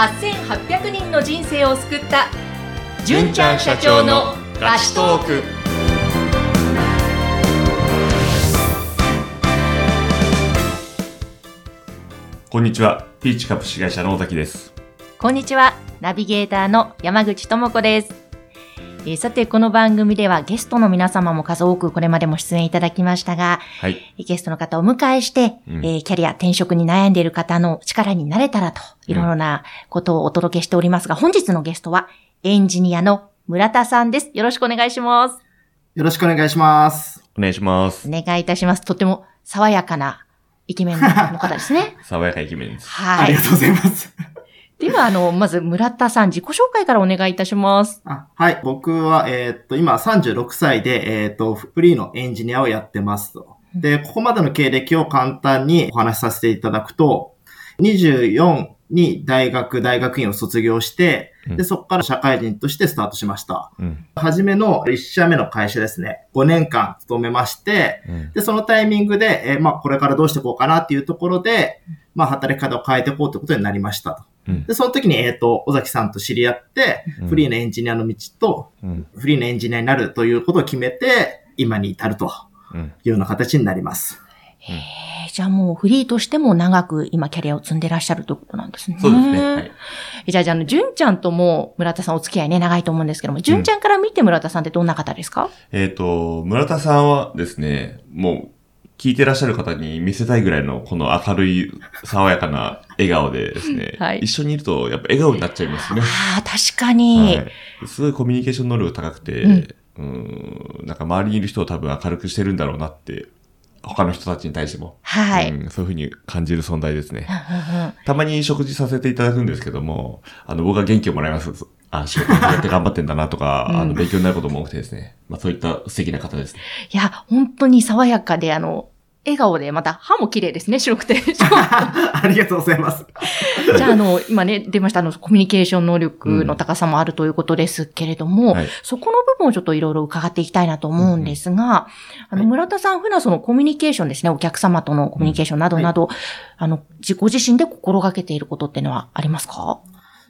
8800人の人生を救った純ちゃん社長のラストークこんにちは。ピーチ株式会社の尾崎です。こんにちはナビゲーターの山口智子ですえーさて、この番組ではゲストの皆様も数多くこれまでも出演いただきましたが、はい。ゲストの方をお迎えして、うんえーキャリア、転職に悩んでいる方の力になれたらと、いろいろなことをお届けしておりますが、本日のゲストはエンジニアの村田さんです。よろしくお願いします。よろしくお願いします。お願いします。お願いいたします。とても爽やかなイケメンの方ですね。爽やかイケメンです。はいありが。とうございます。では、あの、まず村田さん、自己紹介からお願いいたします。あはい。僕は、えーっと、今36歳で、えーっと、フリーのエンジニアをやってますと。で、ここまでの経歴を簡単にお話しさせていただくと、24に大学、大学院を卒業して、うんで、そこから社会人としてスタートしました。うん。初めの1社目の会社ですね。5年間勤めまして、うん。で、そのタイミングで、えーまあ、これからどうしていこうかなっていうところで、まあ、働き方を変えていこうということになりましたで、その時に、えっ、と、尾崎さんと知り合って、うんフリーのエンジニアの道と、うん。フリーのエンジニアになるということを決めて、今に至るとうん。いうような形になります。へえ、じゃあもうフリーとしても長く今キャリアを積んでらっしゃるということなんですね。そうですね。はい。えじゃあ、じゃあ、あの、純ちゃんとも村田さんお付き合いね、長いと思うんですけども、純ちゃんから見て村田さんってどんな方ですか、えっ、と、村田さんはですね、もう、聞いてらっしゃる方に見せたいぐらいの、この明るい、爽やかな笑顔でですね、はい一緒にいると、やっぱ笑顔になっちゃいますね。ああ、確かに。はい。すごいコミュニケーション能力高くて、ううん、ん、なんか周りにいる人を多分明るくしてるんだろうなって、他の人たちに対しても、はい。うん、そういうふうに感じる存在ですね。たまに食事させていただくんですけども、あの、僕は元気をもらいます。あ、仕事やって頑張ってんだなとか、うんあの、勉強になることも多くてですね。まあ、そういった素敵な方ですね。いや、本当に爽やかで、あの、笑顔で、また歯も綺麗ですね、白くて。じ ありがとうございます。ゃあ、あの、今ね、出ました、あの、コミュニケーション能力の高さもあるということですけれども、はい。そこの部分をちょっといろいろ伺っていきたいなと思うんですが、あの、はい村田さん、普段そのコミュニケーションですね、お客様とのコミュニケーションなどなど、あの、自ご自身で心がけていることっていうのはありますか？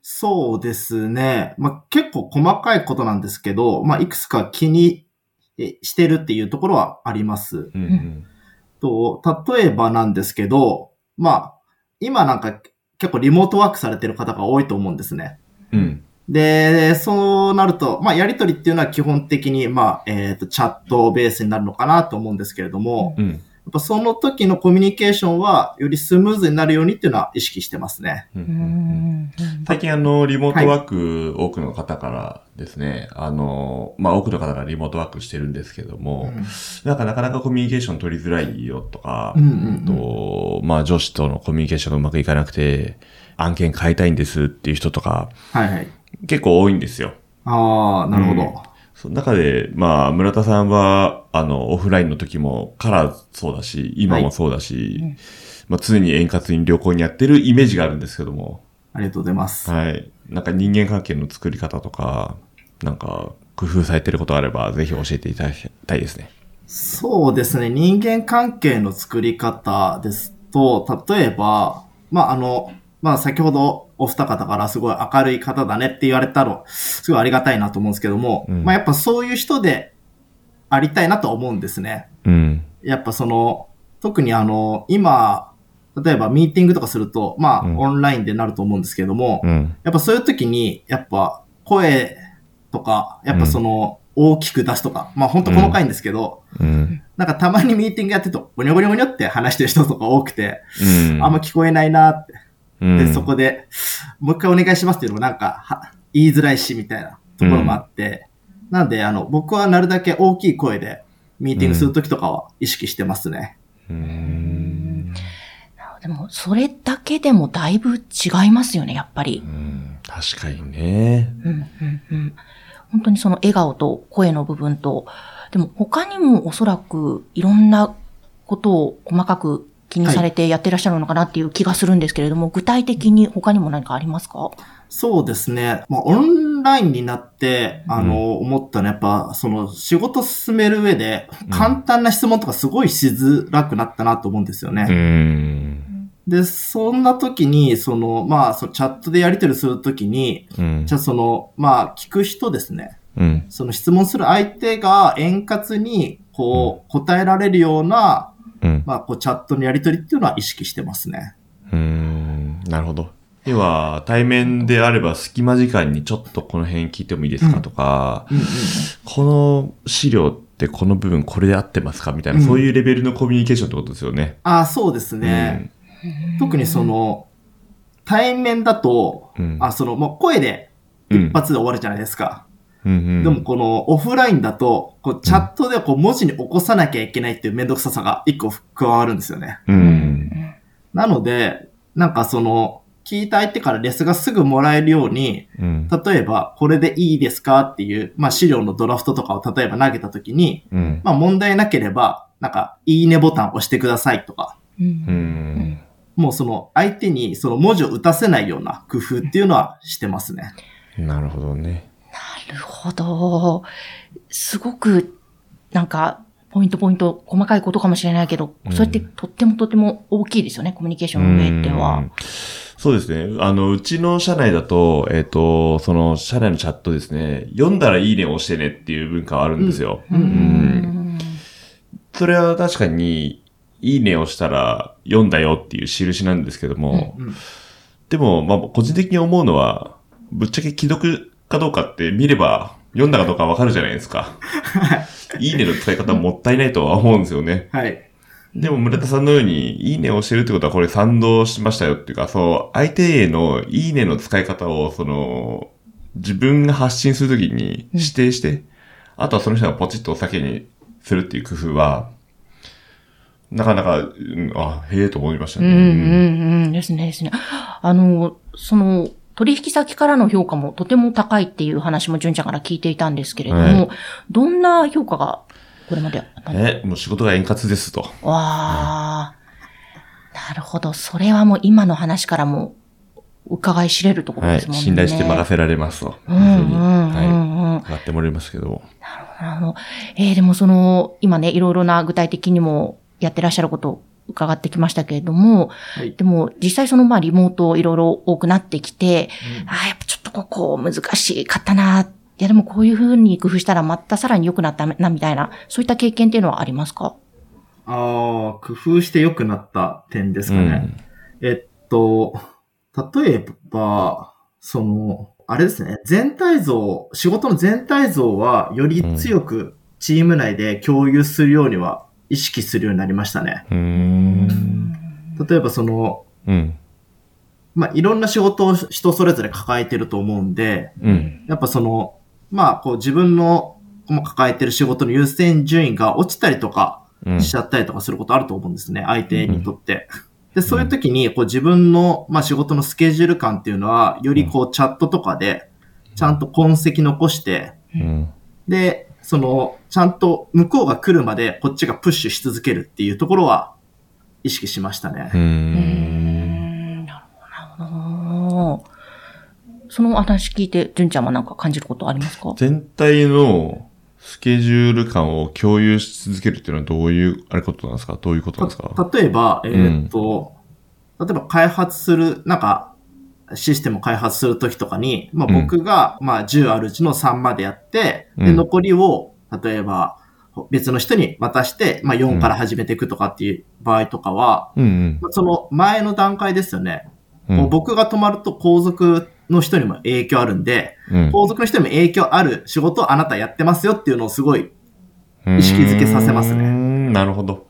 そうですね。まあ、結構細かいことなんですけど、まあ、いくつか気にえしてるっていうところはあります。うんうん。と、例えばなんですけど、まあ、今なんか結構リモートワークされてる方が多いと思うんですね。うん。で、そうなると、まあ、やりとりっていうのは基本的に、まあ、えっ、と、チャットベースになるのかなと思うんですけれども、うん。やっぱその時のコミュニケーションは、よりスムーズになるようにっていうのは意識してますね。うんうーん。最近あの、リモートワーク、多くの方からですね、あの、まあ、多くの方がリモートワークしてるんですけども、なんかなかなかコミュニケーション取りづらいよとか、うんうんうんと、まあ上司とのコミュニケーションがうまくいかなくて、案件変えたいんですっていう人とか、はいはい。結構多いんですよ。ああ、なるほど。うんその中で、まあ、村田さんは、あの、オフラインの時も、からそうだし、今もそうだし、うんまあ、常に円滑に旅行にやってるイメージがあるんですけども、ありがとうございます。はい。なんか人間関係の作り方とか、なんか、工夫されてることがあれば、ぜひ教えていただきたいですね。そうですね。人間関係の作り方ですと、例えば、まあ、あの、まあ、先ほどお二方からすごい明るい方だねって言われたの、すごいありがたいなと思うんですけども、うんまあ、やっぱそういう人でありたいなと思うんですね。うん。やっぱその、特にあの、今、例えばミーティングとかすると、まあ、うんオンラインでなると思うんですけども、うん。やっぱそういう時に、やっぱ声とか、やっぱその、大きく出すとか、まあ本当細かいんですけど、うん。なんかたまにミーティングやってると、ゴニョゴニョゴニョって話してる人とか多くて、うん。あんま聞こえないなって。うん、で、そこで、もう一回お願いしますっていうのもなんか、は言いづらいし、みたいなところもあって、なんで、あの、僕はなるだけ大きい声で、ミーティングするときとかは意識してますね。うん。でも、それだけでもだいぶ違いますよね、やっぱりう。ん。確かにね。うん、うん、うん。本当にその笑顔と声の部分と、でも他にもおそらくいろんなことを細かく気にされてやってらっしゃるのかなっていう気がするんですけれども、具体的に他にも何かありますか？そうですね。まあ、オンラインになって、あの、思ったのはやっぱ、その、仕事進める上で、簡単な質問とかすごいしづらくなったなと思うんですよね。うん。で、そんな時に、その、まあ、そチャットでやり取りするときに、うんじゃあその、まあ、聞く人ですね。うん。その質問する相手が円滑に、こう、答えられるような、うん。まあ、こう、チャットのやり取りっていうのは意識してますね。うーん。なるほど。要は、対面であれば隙間時間にちょっとこの辺聞いてもいいですかとか、うんうん。この資料ってこの部分これで合ってますかみたいな、うんそういうレベルのコミュニケーションってことですよね。ああ、そうですね。特にその、対面だと、うん。あ、その、もう声でうん一発で終わるじゃないですか。うんうん。でもこのオフラインだと、こうチャットでこう文字に起こさなきゃいけないっていうめんどくささが一個加わるんですよね。うん。なので、なんかその、聞いた相手からレスがすぐもらえるように、うん。例えば、これでいいですかっていう、まあ資料のドラフトとかを例えば投げたときに、うん。まあ問題なければ、なんか、いいねボタン押してくださいとか、うんうん。もうその相手にその文字を打たせないような工夫っていうのはしてますね。なるほどね。なるほど。すごく、なんか、ポイントポイント、細かいことかもしれないけど、うんそれってとってもとっても大きいですよね、コミュニケーションの上ではうん。そうですね。あの、うちの社内だと、えっ、と、その社内のチャットですね、読んだらいいねを押してねっていう文化はあるんですよ。うんうんそれは確かに、いいねをしたら読んだよっていう印なんですけども、うんでも、まあ、個人的に思うのは、ぶっちゃけ既読かどうかって見れば、読んだかどうかわかるじゃないですか。いいねの使い方もったいないとは思うんですよね。はい。でも村田さんのように、いいねをしてるってことはこれ賛同しましたよっていうか、そう、相手へのいいねの使い方を、その、自分が発信するときに指定して、あとはその人がポチッとお酒にするっていう工夫は、なかなか、うんあ、へえと思いましたね。うんうんうんですねですね。あの、その、取引先からの評価もとても高いっていう話も純ちゃんから聞いていたんですけれども、はいどんな評価がこれまでえ、もう仕事が円滑ですと。わあ、なるほど。それはもう今の話からも伺い知れるところはい。ですもんね。信頼して任せられますと。うんうんうんうん。はい。上がってもらいますけど。あの、えーでもその、今ね、いろいろな具体的にもやってらっしゃることを伺ってきましたけれども、はい。でも実際そのまあリモートいろいろ多くなってきて、うんああ、やっぱちょっとここ難しかったな。いやでもこういう風に工夫したらまたさらに良くなったなみたいな、そういった経験っていうのはありますか？ああ、工夫して良くなった点ですかね。えっと、例えば、その、あれですね、全体像、仕事の全体像はより強くチーム内で共有するようには意識するようになりましたね。例えばその、うん。まあ、いろんな仕事を人それぞれ抱えてると思うんで、うん。やっぱその、まあ、こう自分のも抱えてる仕事の優先順位が落ちたりとかうん。しちゃったりとかすることあると思うんですね、相手にとって。で、そういう時に、こう自分の、まあ仕事のスケジュール感っていうのは、よりこうチャットとかで、ちゃんと痕跡残して、うん。で、その、ちゃんと向こうが来るまでこっちがプッシュし続けるっていうところは意識しましたね。うん。ん。なるほど、なるほど。その話聞いて、純ちゃんはなんか感じることありますか？全体のスケジュール感を共有し続けるっていうのはどういう、あれことなんですか？どういうことなんですか？た例えば、えーっと、例えば開発する、なんか、システムを開発するときとかに、まあうん僕が、まあ10あるうちの3までやって、で、うん残りを、例えば、別の人に渡して、まあ4から始めていくとかっていう場合とかは、うんまあその前の段階ですよね。うん。僕が止まると後続の人にも影響あるんで、うん後続の人にも影響ある仕事をあなたやってますよっていうのをすごい、意識づけさせますねなるほど。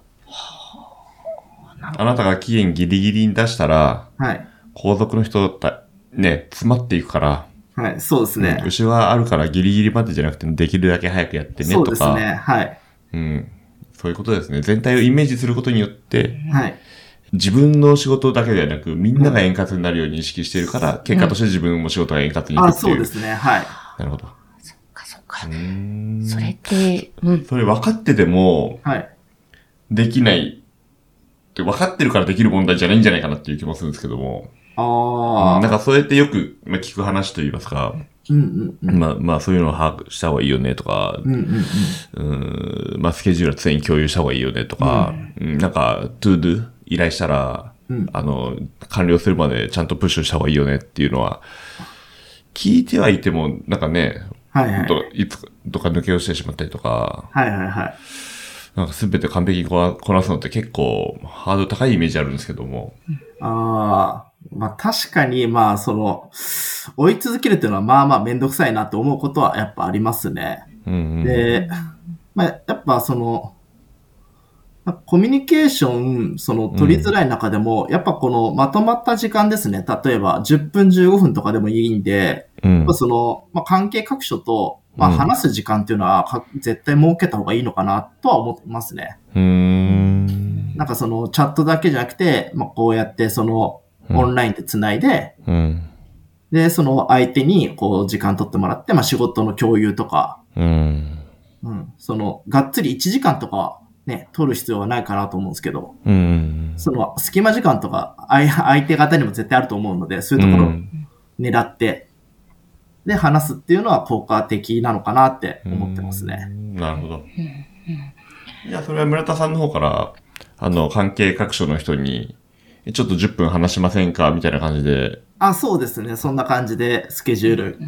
あなたが期限ギリギリに出したら、はい。後続の人だ、ね、詰まっていくから、はい、そうですね。牛はあるからギリギリまでじゃなくて、できるだけ早くやってねそうとか、ですね。はい。うん。そういうことですね。全体をイメージすることによって、はい。自分の仕事だけではなく、みんなが円滑になるように意識しているから、結果として自分も仕事が円滑にいくあ、っていう。そうですね。はい。なるほど。そっかそっかう。ーんそれって、うん。それ分かってても、はい。できない。って分かってるからできる問題じゃないんじゃないかなっていう気もするんですけども。ああ。なんかそうやってよくまあ聞く話といいますか、うんうんうん。まあまあそういうのを把握した方がいいよねとか、うんうんうん。うーんまあスケジュールは常に共有した方がいいよねとか、うんなんか、 To Do 依頼したら、うん。あの、完了するまでちゃんとプッシュした方がいいよねっていうのは、聞いてはいても、なんかね、はいはい。どいつとか抜け落ちてしまったりとか、はいはいはい。なんか全て完璧にこなこなすのって結構ハードル高いイメージあるんですけども。ああ、まあ確かに、まあその、追い続けるっていうのはまあまあめんどくさいなと思うことはやっぱありますね。うんうん、で、まあやっぱその、まあコミュニケーション、その取りづらい中でも、やっぱこのまとまった時間ですね。例えば10分15分とかでもいいんで、うんやっぱその、まあ関係各所と、まあうん話す時間っていうのはか絶対設けた方がいいのかなとは思ってますね。うーん。なんかそのチャットだけじゃなくて、まあこうやってそのオンラインで繋いで、うん。で、その相手にこう時間取ってもらって、まあ仕事の共有とか、うん。うん、その、がっつり1時間とかね、取る必要はないかなと思うんですけど、うん。その隙間時間とか、相相手方にも絶対あると思うので、そういうところを狙って、で、話すっていうのは効果的なのかなって思ってますね。うん。なるほど。じゃあ、それは村田さんの方から、あの、関係各所の人に、ちょっと10分話しませんか？みたいな感じで。あ、そうですね。そんな感じでスケジュール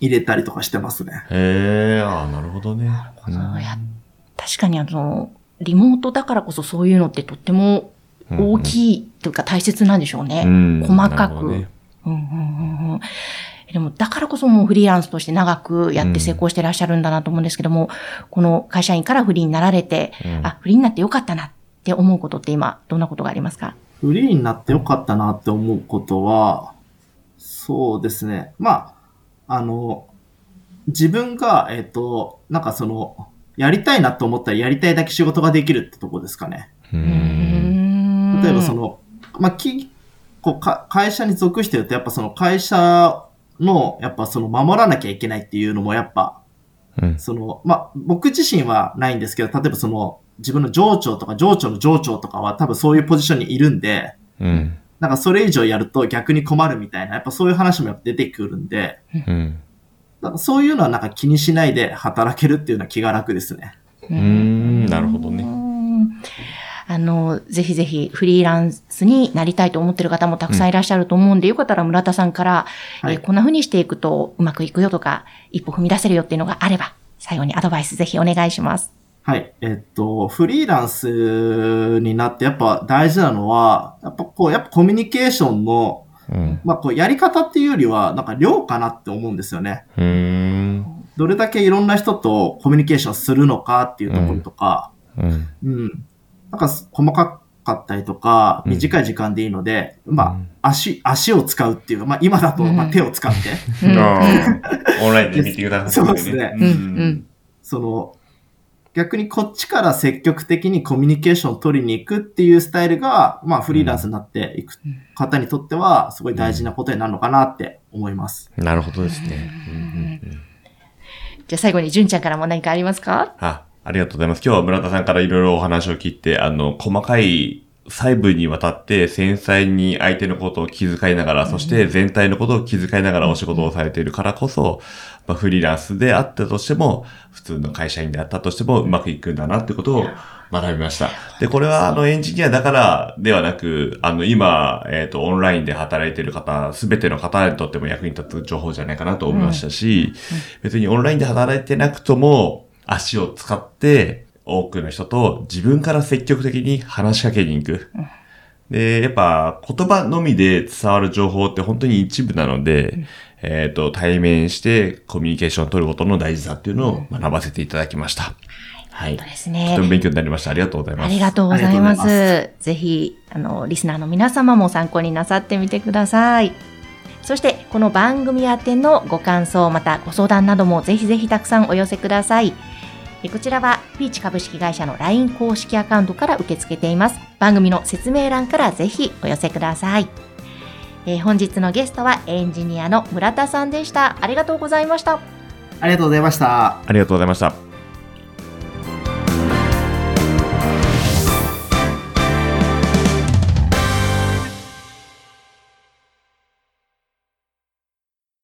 入れたりとかしてますね。へえ、ああ、なるほどね。そうや確かにあの、リモートだからこそそういうのってとっても大きいというか大切なんでしょうね。うん細かく。なるほどねうんうんうんうんでも、だからこそもうフリーランスとして長くやって成功してらっしゃるんだなと思うんですけども、この会社員からフリーになられて、うんあ、フリーになってよかったなって思うことって今、どんなことがありますか？フリーになってよかったなって思うことは、そうですね。まあ、あの、自分が、えっ、と、なんかその、やりたいなと思ったらやりたいだけ仕事ができるってとこですかね。う。うんん例えばそ、の、まあ、き、こうか、会社に属してると、やっぱその会社の、やっぱその守らなきゃいけないっていうのもやっぱ、うん。その、まあ、僕自身はないんですけど、例えばその、自分の上長とか上長の上長とかは多分そういうポジションにいるんで、うん。なんかそれ以上やると逆に困るみたいな、やっぱそういう話もやっぱ出てくるんで、うん。なんかそういうのはなんか気にしないで働けるっていうのは気が楽ですね。うーん、なるほどね。うんあの、ぜひぜひフリーランスになりたいと思ってる方もたくさんいらっしゃると思うんで、よかったら村田さんから、はいえーこんな風にしていくとうまくいくよとか、一歩踏み出せるよっていうのがあれば、最後にアドバイスぜひお願いします。はい。えっと、フリーランスになってやっぱ大事なのは、やっぱこう、やっぱコミュニケーションの、うん。まあこう、やり方っていうよりは、なんか量かなって思うんですよね。うーん。どれだけいろんな人とコミュニケーションするのかっていうところとか、うん。うん。なんか細かかったりとか、うん。短い時間でいいので、うん。まあ、足、足を使うっていうか、まあ今だと、うん。まあ手を使って、うん。オンラインでミーティングだったそうですね。うん。うん。その、逆にこっちから積極的にコミュニケーションを取りに行くっていうスタイルが、まあフリーランスになっていく方にとっては、すごい大事なことになるのかなって思います。なるほどですね。うんうんうん。じゃあ最後に純ちゃんからも何かありますか？あ、ありがとうございます。今日は村田さんからいろいろお話を聞いて、あの、細かい細部にわたって繊細に相手のことを気遣いながら、そして全体のことを気遣いながらお仕事をされているからこそ、まあ、フリーランスであったとしても、普通の会社員であったとしてもうまくいくんだなってことを学びました。で、これはあのエンジニアだからではなく、あの今、えっ、と、オンラインで働いている方、すべての方にとっても役に立つ情報じゃないかなと思いましたし、別にオンラインで働いてなくとも、足を使って、多くの人と自分から積極的に話しかけに行く。で、やっぱ言葉のみで伝わる情報って本当に一部なので、えっ、と、対面してコミュニケーションを取ることの大事さっていうのを学ばせていただきました。はい。そうですとねて。も勉強になりました。ありがとうございます。ありがとうございまありがとうござす。ぜひ、あの、リスナーの皆様も参考になさってみてください。そして、この番組宛てのご感想、またご相談などもぜひぜひたくさんお寄せください。えこちらは、ピーチ株式会社の LINE 公式アカウントから受け付けています。番組の説明欄からぜひお寄せください。えー本日のゲストはエンジニアの村田さんでした。ありがとうございました。ありがとうございました。ありがとうございました。